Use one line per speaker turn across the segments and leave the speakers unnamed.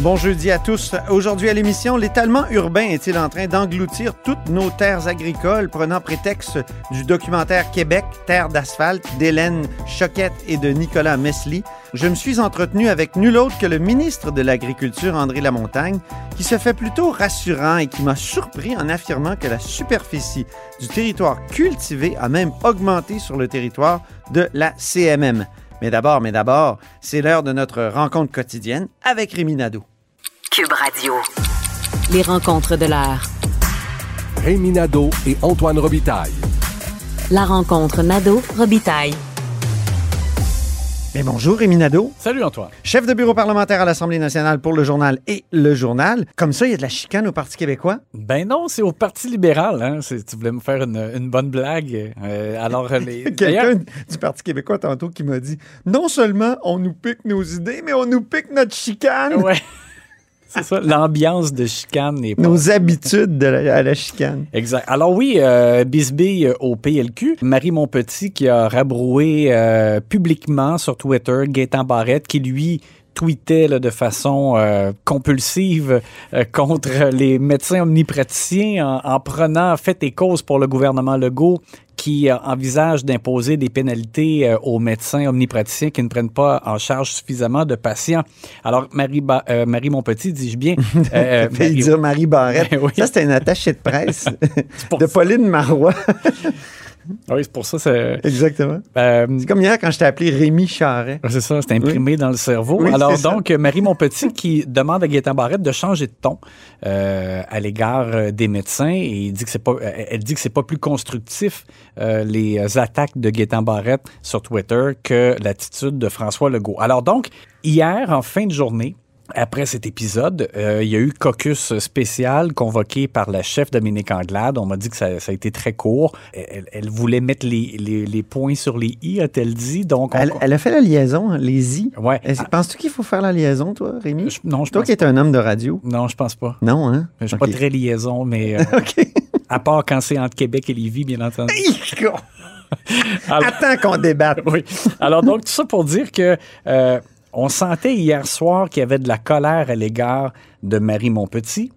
Bon jeudi à tous. Aujourd'hui à l'émission, l'étalement urbain est-il en train d'engloutir toutes nos terres agricoles, prenant prétexte du documentaire Québec, Terre d'asphalte d'Hélène Choquette et de Nicolas Mesli? Je me suis entretenu avec nul autre que le ministre de l'Agriculture, André Lamontagne, qui se fait plutôt rassurant et qui m'a surpris en affirmant que la superficie du territoire cultivé a même augmenté sur le territoire de la CMM. Mais d'abord, mais d'abord, c'est l'heure de notre rencontre quotidienne avec Rémi Nadeau.
Cube Radio. Les rencontres de l'heure.
Rémi Nadeau et Antoine Robitaille.
La rencontre Nadeau-Robitaille.
Mais bonjour Rémi Nadeau,
Salut Antoine.
chef de bureau parlementaire à l'Assemblée nationale pour le journal et le journal. Comme ça, il y a de la chicane au Parti québécois?
Ben non, c'est au Parti libéral. Hein. Tu voulais me faire une, une bonne blague. Euh, alors, les...
Quelqu'un du Parti québécois tantôt qui m'a dit non seulement on nous pique nos idées, mais on nous pique notre chicane,
Ouais. C'est ça, l'ambiance de chicane n'est pas...
nos habitudes de la- à la chicane.
Exact. Alors oui, euh, bisbille euh, au PLQ. Marie Montpetit qui a rabroué euh, publiquement sur Twitter Gaétan Barrette qui lui tweetait là, de façon euh, compulsive euh, contre les médecins omnipraticiens en, en prenant fait et cause pour le gouvernement Legault qui euh, envisage d'imposer des pénalités euh, aux médecins omnipraticiens qui ne prennent pas en charge suffisamment de patients. Alors, Marie, Ba- euh, Marie Montpetit, dis-je bien... euh,
Fait
Marie-
dire Marie Barrette.
Ben oui.
Ça, c'était un attaché de presse de. Pauline Marois.
Oui, c'est pour ça. C'est,
Exactement.
euh,
C'est comme hier quand je t'ai appelé Rémi Charret.
c'est ça, c'est imprimé dans le cerveau.
Oui,
Alors
ça.
donc, Marie Montpetit qui demande à Gaétan Barrette de changer de ton euh, à l'égard euh, des médecins et il dit que c'est pas, elle dit que c'est pas plus constructif euh, les attaques de Gaétan Barrette sur Twitter que l'attitude de François Legault. Alors donc, hier, en fin de journée, après cet épisode, euh, il y a eu caucus spécial convoqué par la chef Dominique Anglade. On m'a dit que ça, ça a été très court. Elle, elle voulait mettre les, les- les points sur les i, a-t-elle dit. Donc, on-
Elle, elle a fait la liaison, les i.
Ouais.
Est-ce- Penses-tu qu'il faut faire la liaison, toi, Rémi?
Je- non, je
Toi
pense
qui es un homme de radio.
Non, je pense pas.
Non, hein?
Je suis pas très liaison, mais euh,
OK.
à part quand c'est entre Québec et Lévis, bien entendu. Alors-
Attends qu'on débatte.
oui. Alors donc, tout ça pour dire que euh, on sentait hier soir qu'il y avait de la colère à l'égard de Marie Montpetit.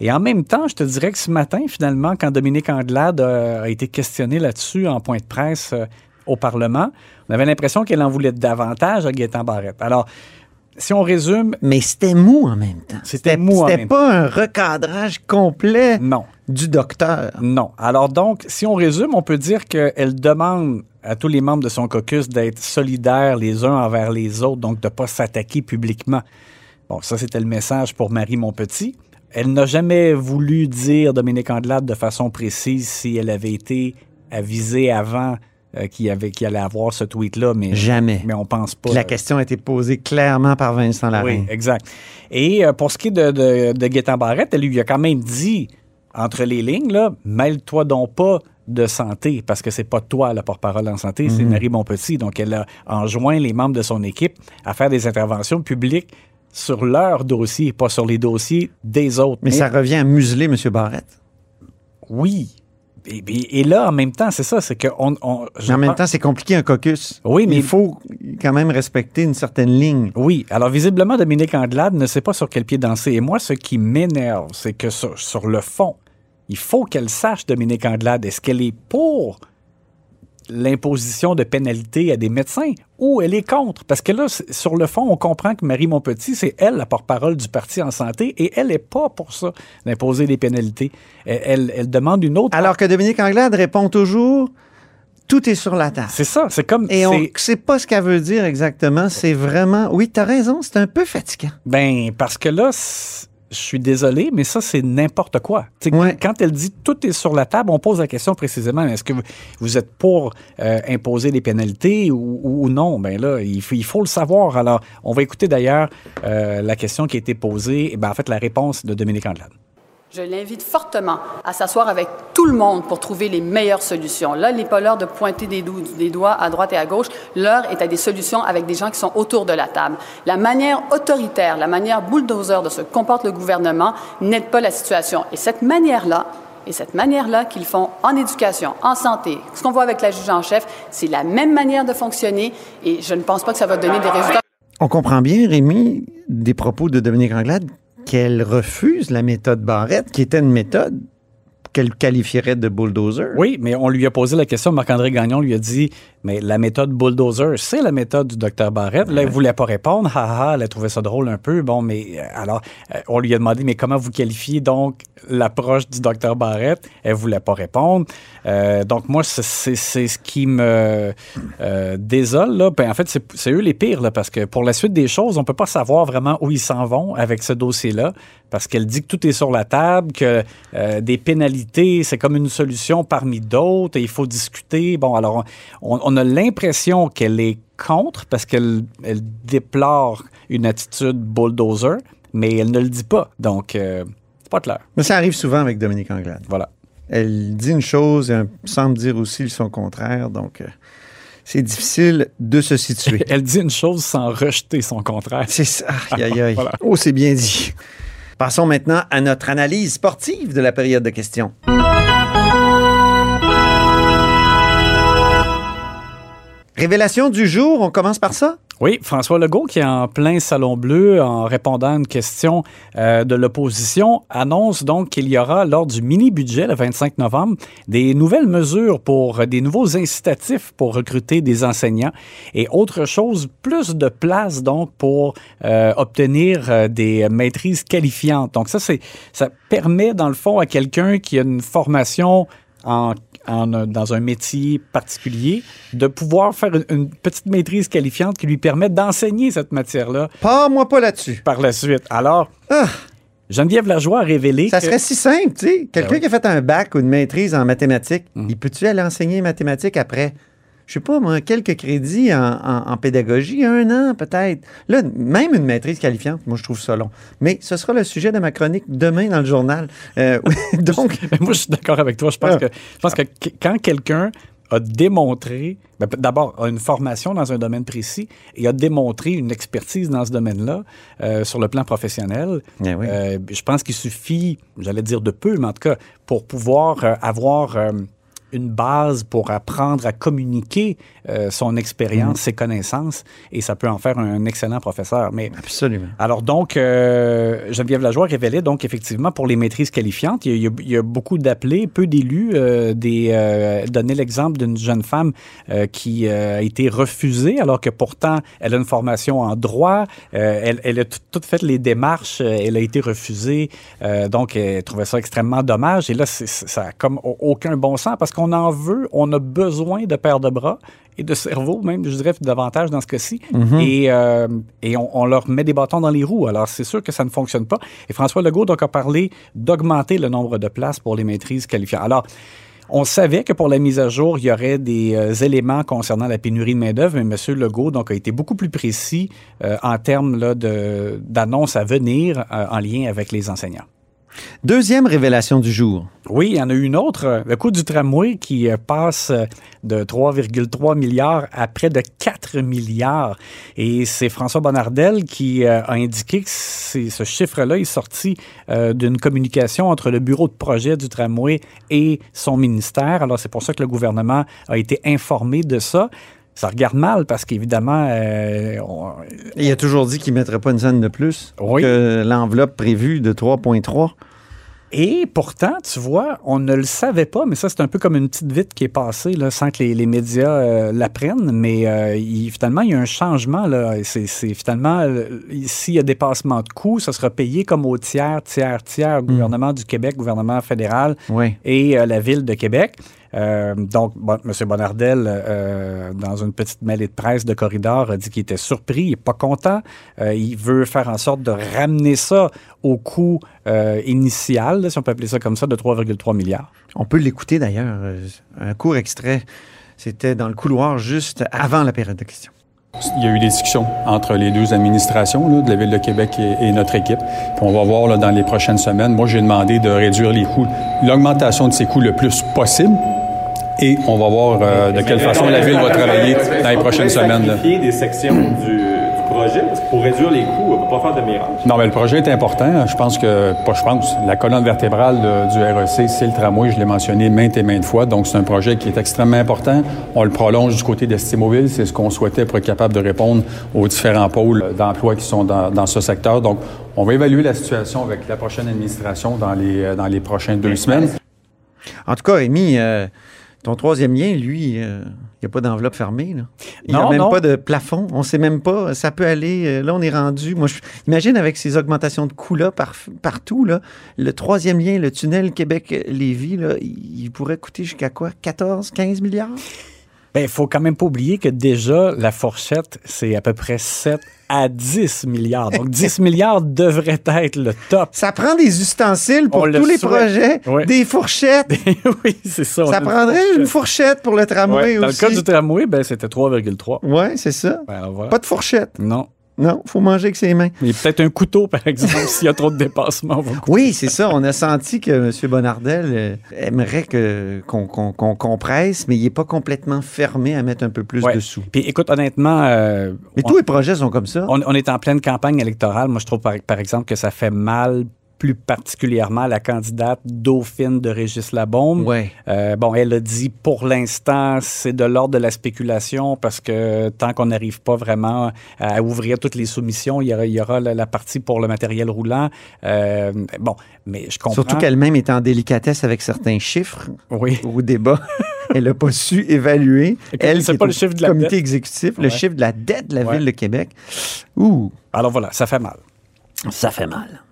Et en même temps, je te dirais que ce matin, finalement, quand Dominique Anglade euh, a été questionné là-dessus en point de presse euh, au Parlement, on avait l'impression qu'elle en voulait davantage à Gaétan Barrette. Alors, si on résume,
Mais c'était mou en même temps.
C'était mou en
C'était
même
pas un recadrage complet
non.
du docteur.
Non. Alors donc, si on résume, on peut dire qu'elle demande à tous les membres de son caucus d'être solidaires les uns envers les autres, donc de ne pas s'attaquer publiquement. Bon, ça, c'était le message pour Marie Montpetit. Elle n'a jamais voulu dire, Dominique Andelade, de façon précise si elle avait été avisée avant euh, qu'il y avait- qu'il allait avoir ce tweet-là, mais,
Jamais.
mais on pense pas.
La question a été posée clairement par Vincent Larrain.
Oui, exact. Et euh, pour ce qui est de, de, de Barrette, elle lui a quand même dit, entre les lignes, là, mêle-toi donc pas de santé, parce que c'est pas toi la porte-parole en santé, c'est Marie Montpetit. Donc, elle a enjoint les membres de son équipe à faire des interventions publiques sur leur dossier, pas sur les dossiers des autres.
Mais ça revient à museler M. Barrette?
Oui. Et, et- là, en même temps, c'est ça, c'est que on, on- je
en même
pense-
temps, c'est compliqué un caucus.
Oui, mais-
il faut quand même respecter une certaine ligne.
Oui, alors visiblement, Dominique Andelade ne sait pas sur quel pied danser. Et moi, ce qui m'énerve, c'est que sur, sur le fond, il faut qu'elle sache, Dominique Andelade, est-ce qu'elle est pour l'imposition de pénalités à des médecins ou elle est contre? Parce que là, sur le fond, on comprend que Marie Montpetit, c'est elle la porte-parole du parti en santé et elle n'est pas pour ça, d'imposer des pénalités. Elle, elle- elle demande une autre...
Alors que Dominique Anglade répond toujours tout est sur la table.
C'est ça, c'est comme...
Et on ne
c'est-
sait pas ce qu'elle veut dire exactement. C'est vraiment. Oui, tu as raison, c'est un peu fatigant.
Ben, parce que là, je suis désolé, mais ça, c'est n'importe quoi.
Ouais.
Quand elle dit tout est sur la table, on pose la question précisément est-ce que vous, vous êtes pour euh, imposer des pénalités ou, ou non? Ben là, il faut, il faut le savoir. Alors, on va écouter d'ailleurs euh, la question qui a été posée, et ben, en fait, la réponse de Dominique Andelade.
Je l'invite fortement à s'asseoir avec tout le monde pour trouver les meilleures solutions. Là, il n'est pas l'heure de pointer des, doigts à droite et à gauche. L'heure est à des solutions avec des gens qui sont autour de la table. La manière autoritaire, la manière bulldozer de se comporte le gouvernement n'aide pas la situation. Et cette manière-là, et cette manière-là qu'ils font en éducation, en santé, ce qu'on voit avec la juge en chef, c'est la même manière de fonctionner et je ne pense pas que ça va donner des résultats.
On comprend bien, Rémi, des propos de Dominique Anglade, qu'elle refuse la méthode Barrette, qui était une méthode qu'elle qualifierait de bulldozer?
Oui, mais on lui a posé la question, Marc-André Gagnon lui a dit, mais la méthode bulldozer, c'est la méthode du docteur Barrette. Là, il voulait pas répondre. Ha, ha, elle a trouvé ça drôle un peu. Bon, mais euh, alors, euh, on lui a demandé, mais comment vous qualifiez donc l'approche du docteur Barrette? Elle voulait pas répondre. Euh, donc, moi, c'est- ce qui me euh, désole. Là. Ben, en fait, c'est eux les pires, là, parce que pour la suite des choses, on peut pas savoir vraiment où ils s'en vont avec ce dossier-là, parce qu'elle dit que tout est sur la table, que euh, des pénalités, c'est comme une solution parmi d'autres, et il faut discuter. Bon, alors, on, on a l'impression qu'elle est contre, parce qu'elle elle déplore une attitude bulldozer, mais elle ne le dit pas. Donc, euh, c'est pas clair.
Mais ça arrive souvent avec Dominique Anglade.
Voilà.
Elle dit une chose et elle semble dire aussi son contraire, donc euh, c'est difficile de se situer.
Elle dit une chose sans rejeter son contraire.
C'est ça. Aïe, aïe, aïe.
Voilà.
Oh, c'est bien dit. Passons maintenant à notre analyse sportive de la période de questions. Révélation du jour, on commence par ça?
Oui, François Legault, qui est en plein salon bleu en répondant à une question euh, de l'opposition, annonce donc qu'il y aura, lors du mini-budget le 25 novembre, des nouvelles mesures pour euh, des nouveaux incitatifs pour recruter des enseignants et autre chose, plus de place donc pour euh, obtenir des maîtrises qualifiantes. Donc ça, ça permet dans le fond à quelqu'un qui a une formation en, en, dans un métier particulier, de pouvoir faire une, une petite maîtrise qualifiante qui lui permet d'enseigner cette matière-là
Pas moi pas là-dessus.
par la suite. Alors,
Ah.
Geneviève Lajoie a révélé
Ça
que...
serait si simple, tu sais. Quelqu'un
Ben oui.
qui a fait un bac ou une maîtrise en mathématiques,
Mhm.
il peut-tu aller enseigner les mathématiques après? Je sais pas, moi, quelques crédits en, en- en pédagogie, un an peut-être. Là, même une maîtrise qualifiante, moi, je trouve ça long. Mais ce sera le sujet de ma chronique demain dans le journal. Euh, donc,
Mais moi, je suis d'accord avec toi. Je pense
Ah.
que, je pense que qu- quand quelqu'un a démontré, ben, d'abord, a une formation dans un domaine précis et a démontré une expertise dans ce domaine-là euh, sur le plan professionnel,
Eh oui.
euh, je pense qu'il suffit, j'allais dire de peu, mais en tout cas, pour pouvoir euh, avoir euh, une base pour apprendre à communiquer euh, son expérience, ses connaissances, et ça peut en faire un excellent professeur. Mais
absolument.
alors donc, euh, Geneviève Lajoie révélait donc effectivement pour les maîtrises qualifiantes, il y a, il y a- beaucoup d'appelés, peu d'élus. Euh, des, euh, donnait l'exemple d'une jeune femme euh, qui euh, a été refusée alors que pourtant elle a une formation en droit, euh, elle, elle a tout, tout fait les démarches, elle a été refusée, euh, donc elle trouvait ça extrêmement dommage. Et là, ça a comme au- aucun bon sens parce qu'on en veut, on a besoin de paires de bras et de cerveau, même, je dirais davantage dans ce cas-ci. Et, euh, et on, on leur met des bâtons dans les roues. Alors, c'est sûr que ça ne fonctionne pas. Et François Legault donc, a parlé d'augmenter le nombre de places pour les maîtrises qualifiantes. Alors, on savait que pour la mise à jour, il y aurait des euh, éléments concernant la pénurie de main-d'œuvre, mais M. Legault donc, a été beaucoup plus précis euh, en termes d'annonces à venir euh, en lien avec les enseignants.
Deuxième révélation du jour.
Oui, il y en a une autre. Le coût du tramway qui euh, passe euh, de 3,3 milliards à près de 4 milliards. Et c'est François Bonnardel qui euh, a indiqué que ce chiffre-là est sorti d'une communication entre le bureau de projet du tramway et son ministère. Alors, c'est pour ça que le gouvernement a été informé de ça. Ça regarde mal parce qu'évidemment, euh, on-
Il a toujours dit qu'il ne mettrait pas une scène de plus
Oui.
que l'enveloppe prévue de 3,3.
Et pourtant, tu vois, on ne le savait pas, mais ça, c'est un peu comme une petite vite qui est passée là, sans que les, les médias euh, l'apprennent. Mais euh, il- finalement, il y a un changement. Là. C'est, finalement, s'il y a dépassement de coûts, ça sera payé comme au tiers, tiers, tiers, gouvernement du Québec, gouvernement fédéral
Oui.
et euh, la ville de Québec. Euh, donc, bon, M. Bonnardel, euh, dans une petite mêlée de presse de corridor, a dit qu'il était surpris, il n'est pas content. Euh, il veut faire en sorte de ramener ça au coût euh, initial, là, si on peut appeler ça comme ça, de 3,3 milliards.
On peut l'écouter d'ailleurs. Un court extrait. C'était dans le couloir juste avant la période de questions.
Il y a eu des discussions entre les deux administrations là, de la Ville de Québec et, et notre équipe. Puis on va voir là, dans les prochaines semaines. Moi, j'ai demandé de réduire les coûts, l'augmentation de ces coûts le plus possible. Et on va voir euh, de quelle façon la Ville va travailler dans les prochaines semaines. là.
des sections du, du projet parce que pour réduire les coûts, on ne peut pas faire de miracle.
Non, mais le projet est important. Je pense que, pas je pense, la colonne vertébrale de- du REC, c'est le tramway. Je l'ai mentionné maintes et maintes fois. Donc, c'est un projet qui est extrêmement important. On le prolonge du côté d'Estimoville. C'est ce qu'on souhaitait pour être capable de répondre aux différents pôles d'emploi qui sont dans, dans ce secteur. Donc, on va évaluer la situation avec la prochaine administration dans les, dans les prochaines deux semaines.
En tout cas, Rémi, euh, ton troisième lien, lui, euh, il n'y a pas d'enveloppe fermée. Là. Il n'y a même
non.
pas de plafond. On ne sait même pas. Ça peut aller. euh, là, on est rendu. Moi, je, imagine avec ces augmentations de coûts-là par, partout, là, le troisième lien, le tunnel Québec-Lévis, il pourrait coûter jusqu'à quoi? 14, 15 milliards?
Ben, il faut quand même pas oublier que déjà, la fourchette, c'est à peu près 7 à 10 milliards. Donc, 10 milliards devrait être le top.
Ça prend des ustensiles pour
On le
tous les projets, des fourchettes.
oui, c'est ça.
Ça prendrait une fourchette pour le tramway
Ouais, Dans le
aussi.
cas du tramway, ben, c'était 3,3.
Ouais, c'est ça.
Ben, voilà.
Pas de fourchette.
Non.
Non, faut manger avec ses mains.
Mais peut-être un couteau, par exemple, s'il y a trop de couper.
Oui, c'est ça. On a senti que M. Bonardel euh, aimerait que, qu'on, qu'on, qu'on compresse, mais il n'est pas complètement fermé à mettre un peu plus
Ouais.
de sous.
Puis écoute, honnêtement, euh,
Mais
on-
tous les projets sont comme ça.
On, on est en pleine campagne électorale. Moi, je trouve, par, par exemple, que ça fait mal plus particulièrement la candidate Dauphine de Régis.
Ouais.
Euh, bon, elle a dit pour l'instant, c'est de l'ordre de la spéculation parce que tant qu'on n'arrive pas vraiment à ouvrir toutes les soumissions, il y aura, il y aura la, la partie pour le matériel roulant. Euh, bon, mais je comprends.
Surtout qu'elle-même est en délicatesse avec certains chiffres
Oui.
au débat. Elle n'a pas su évaluer.
Écoute,
Elle,
c'est pas le chiffre de la
comité
dette.
exécutif, le chiffre de la dette de la
Ouais.
Ville de Québec. Ouh,
Alors voilà, ça fait mal.
ça fait mal.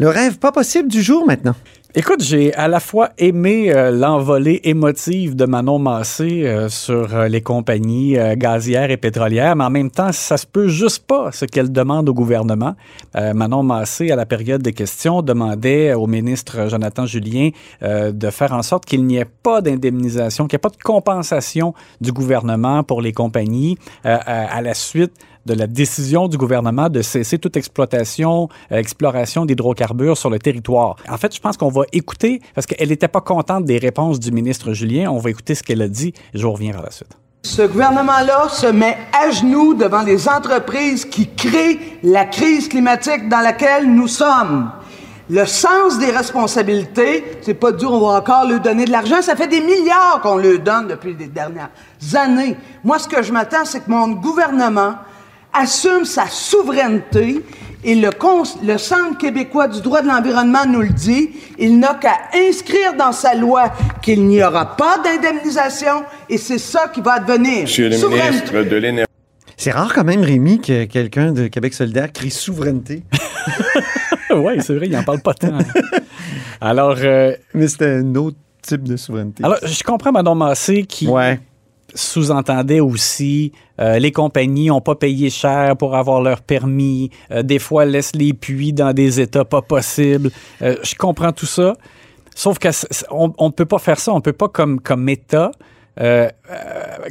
Le rêve pas possible du jour maintenant.
Écoute, j'ai à la fois aimé euh, l'envolée émotive de Manon Massé euh, sur euh, les compagnies gazières et pétrolières, mais en même temps, ça se peut juste pas ce qu'elle demande au gouvernement. Manon Massé, à la période des questions, demandait au ministre Jonathan Julien de faire en sorte qu'il n'y ait pas d'indemnisation, qu'il n'y ait pas de compensation du gouvernement pour les compagnies à la suite de la décision du gouvernement de cesser toute exploitation, euh, exploration d'hydrocarbures sur le territoire. En fait, je pense qu'on va écouter, parce qu'elle n'était pas contente des réponses du ministre Julien, on va écouter ce qu'elle a dit je reviens par la suite.
Ce gouvernement-là se met à genoux devant les entreprises qui créent la crise climatique dans laquelle nous sommes. Le sens des responsabilités, c'est pas de dire on va encore leur donner de l'argent, ça fait des milliards qu'on leur donne depuis les dernières années. Moi, ce que je m'attends, c'est que mon gouvernement assume sa souveraineté et le, Centre québécois du droit de l'environnement nous le dit, il n'a qu'à inscrire dans sa loi qu'il n'y aura pas d'indemnisation et c'est ça qui va advenir.
Monsieur le
Souveraineté.
ministre de l'Énergie.
C'est rare quand même, Rémi, que quelqu'un de Québec solidaire crie souveraineté.
oui, c'est vrai, il n'en parle pas tant. Alors, euh,
Mais c'était un autre type de souveraineté.
alors, je comprends Manon Massé qui
ouais.
Sous-entendait aussi euh, les compagnies n'ont pas payé cher pour avoir leur permis, euh, des fois laissent les puits dans des états pas possibles. Euh, je comprends tout ça, sauf que c- c- on ne peut pas faire ça, on peut pas comme comme État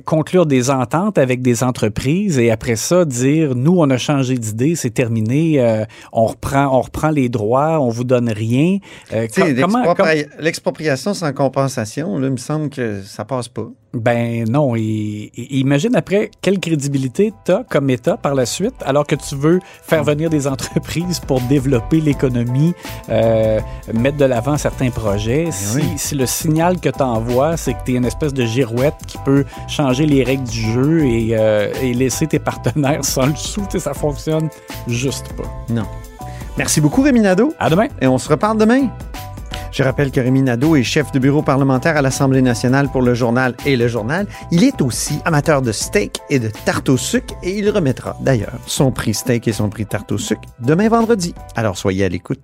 conclure des ententes avec des entreprises et après ça dire nous on a changé d'idée, c'est terminé, on reprend on reprend les droits, on vous donne rien.
L'expropriation sans compensation, là, il me semble que ça passe pas.
Ben non, et, et imagine après quelle crédibilité tu as comme État par la suite, alors que tu veux faire venir des entreprises pour développer l'économie, euh, mettre de l'avant certains projets. Si,
oui.
si le signal que tu envoies, c'est que tu es une espèce de girouette qui peut changer les règles du jeu et, euh, et laisser tes partenaires sans le sou, ça fonctionne juste pas.
Non. Merci beaucoup, Rémi Nadeau.
À demain!
Et on se reparle demain. Je rappelle que Rémi Nadeau est chef de bureau parlementaire à l'Assemblée nationale pour le journal et le journal. Il est aussi amateur de steak et de tarte au sucre et il remettra d'ailleurs son prix steak et son prix tarte au sucre demain vendredi. Alors soyez à l'écoute.